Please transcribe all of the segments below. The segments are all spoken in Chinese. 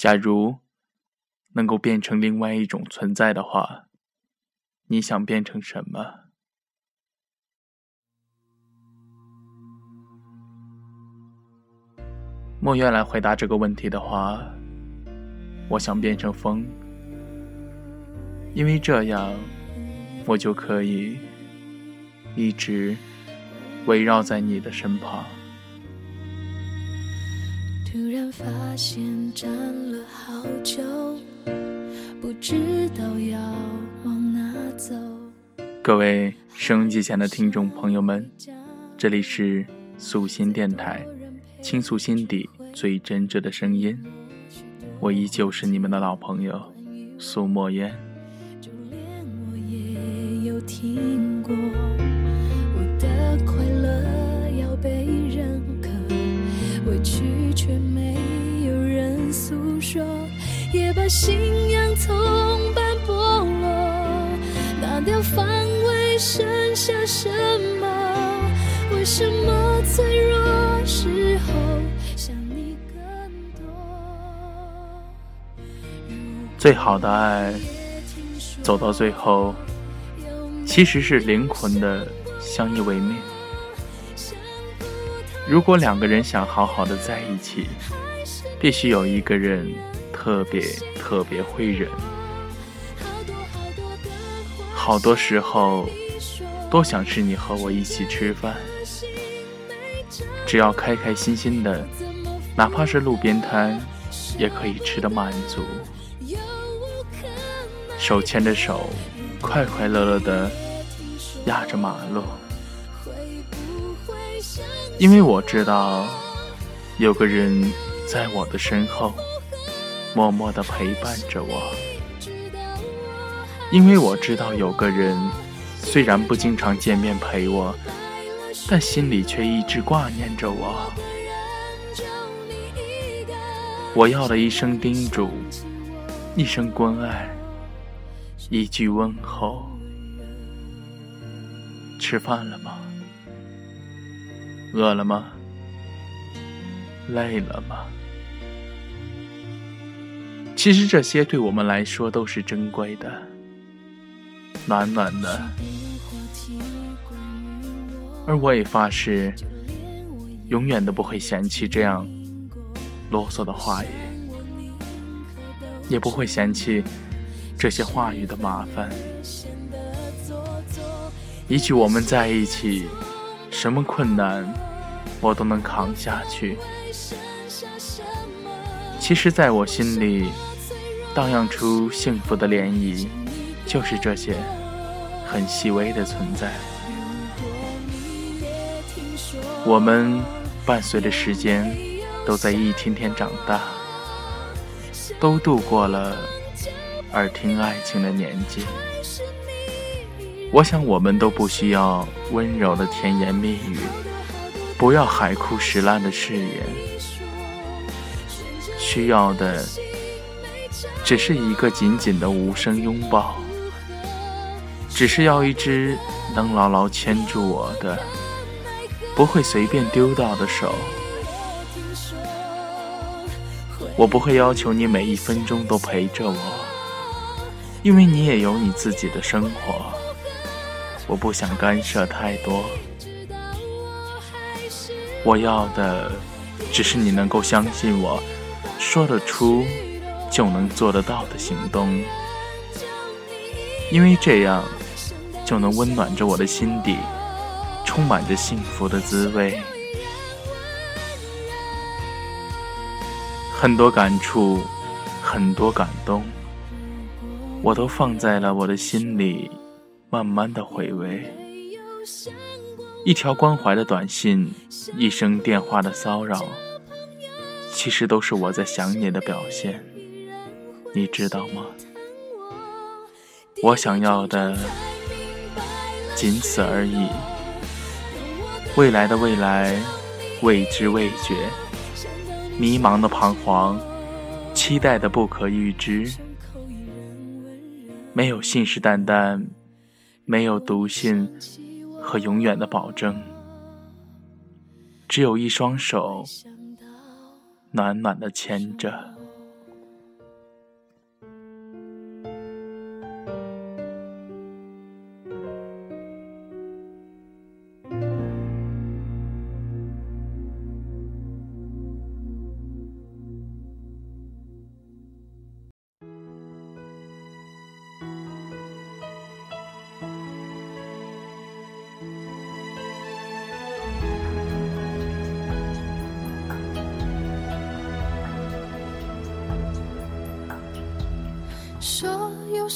假如能够变成另外一种存在的话，你想变成什么？莫愿来回答这个问题的话，我想变成风，因为这样我就可以一直围绕在你的身旁。突然发现站了好久，不知道要往哪走。各位收音机前的听众朋友们，这里是素心电台。倾诉心底最真挚的声音，我依旧是你们的老朋友苏墨烟。就连我也有听过，我的快乐诉说，也把信仰从般剥落，拿掉防卫，剩下什么？为什么脆弱时候想你更多？最好的爱，走到最后，其实是灵魂的相依为命。如果两个人想好好的在一起，必须有一个人特别特别会忍。好多时候，多想是你和我一起吃饭。只要开开心心的，哪怕是路边摊，也可以吃得满足。手牵着手，快快乐乐的压着马路。因为我知道，有个人在我的身后，默默的陪伴着我。因为我知道，有个人虽然不经常见面陪我。但心里却一直挂念着我。我要的一声叮嘱，一声关爱，一句问候。吃饭了吗？饿了吗？累了吗？其实这些对我们来说都是珍贵的，暖暖的。而我也发誓，永远都不会嫌弃这样啰嗦的话语，也不会嫌弃这些话语的麻烦。一句“我们在一起”，什么困难我都能扛下去。其实，在我心里，荡漾出幸福的涟漪，就是这些很细微的存在。我们伴随着时间，都在一天天长大，都度过了耳听爱情的年纪。我想，我们都不需要温柔的甜言蜜语，不要海枯石烂的誓言，需要的只是一个紧紧的无声拥抱，只是要一只能牢牢牵住我的。不会随便丢掉的手，我不会要求你每一分钟都陪着我，因为你也有你自己的生活。我不想干涉太多，我要的只是你能够相信我，说得出就能做得到的行动，因为这样就能温暖着我的心底。充满着幸福的滋味，很多感触，很多感动，我都放在了我的心里，慢慢的回味。一条关怀的短信，一声电话的骚扰，其实都是我在想你的表现，你知道吗？我想要的，仅此而已。未来的未来，未知未觉，迷茫的彷徨，期待的不可预知。没有信誓旦旦，没有读信和永远的保证，只有一双手，暖暖的牵着。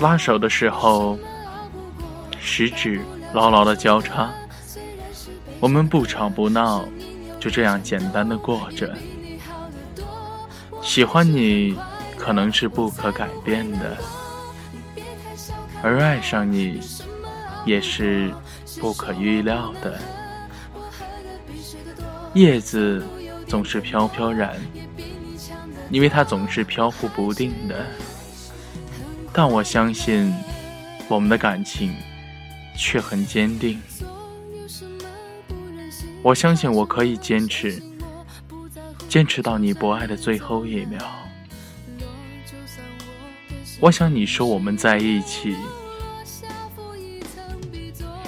拉手的时候，食指牢牢的交叉。我们不吵不闹，就这样简单的过着。喜欢你可能是不可改变的，而爱上你也是不可预料的。叶子总是飘飘然，因为它总是飘忽不定的。但我相信，我们的感情却很坚定。我相信我可以坚持，坚持到你不爱的最后一秒。我想你说我们在一起，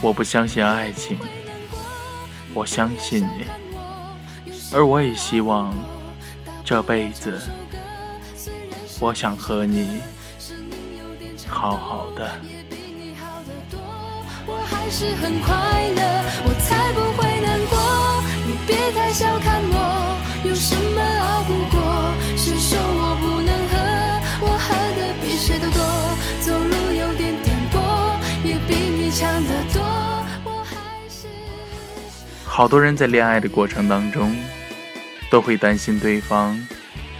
我不相信爱情，我相信你，而我也希望这辈子，我想和你。好好的。我还是很快乐，我才不会难过。你别太小看我，有什么熬不过？谁说我不能喝？我喝的比谁都多，走路有点颠簸，也比你强得多。我还是好多人在恋爱的过程当中，都会担心对方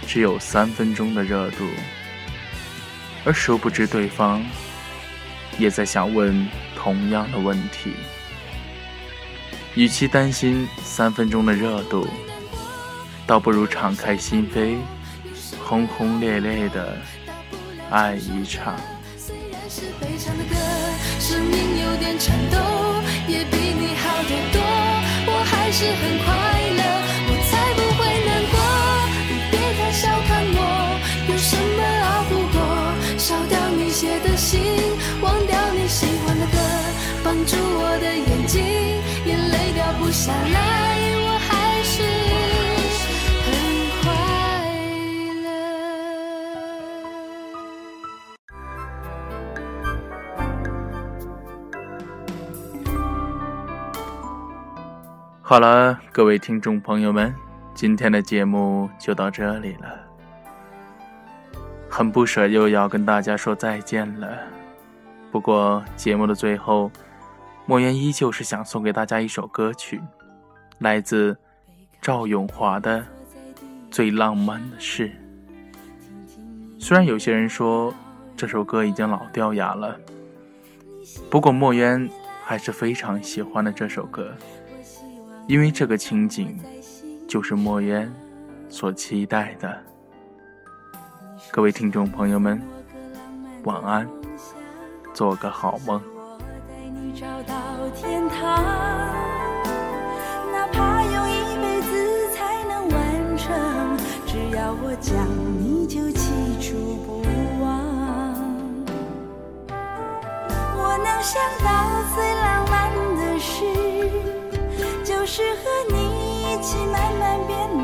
只有三分钟的热度。而殊不知，对方也在想问同样的问题。与其担心三分钟的热度，倒不如敞开心扉，轰轰烈烈的爱一场。虽然是悲伤的歌，声音有点颤抖，也比你好得多。我还是很快下来，我还是很快乐。好了，各位听众朋友们，今天的节目就到这里了。很不舍，又要跟大家说再见了。不过节目的最后，莫言依旧是想送给大家一首歌曲，来自赵咏华的《最浪漫的事》。虽然有些人说这首歌已经老掉牙了，不过莫言还是非常喜欢的这首歌，因为这个情景就是莫言所期待的。各位听众朋友们，晚安，做个好梦。找到天堂哪怕用一辈子才能完成，只要我讲，你就记住不忘。我能想到最浪漫的事，就是和你一起慢慢变老。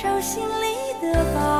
手心里的宝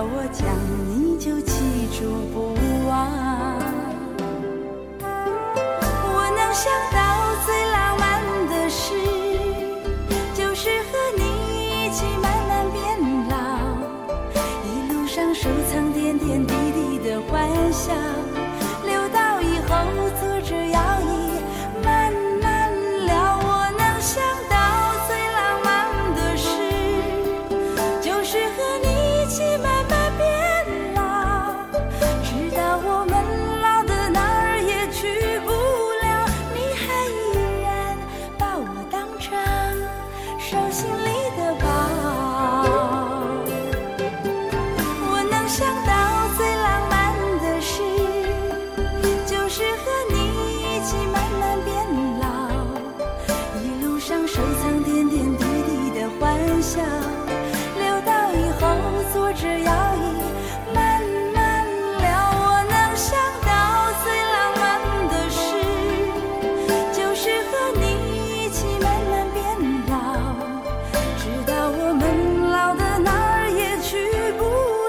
要我讲，你就记住不忘。我能想到。笑留到以后坐着摇椅慢慢聊我能想到最浪漫的事就是和你一起慢慢变老直到我们老的哪儿也去不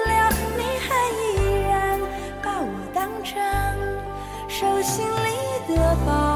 了你还依然把我当成手心里的宝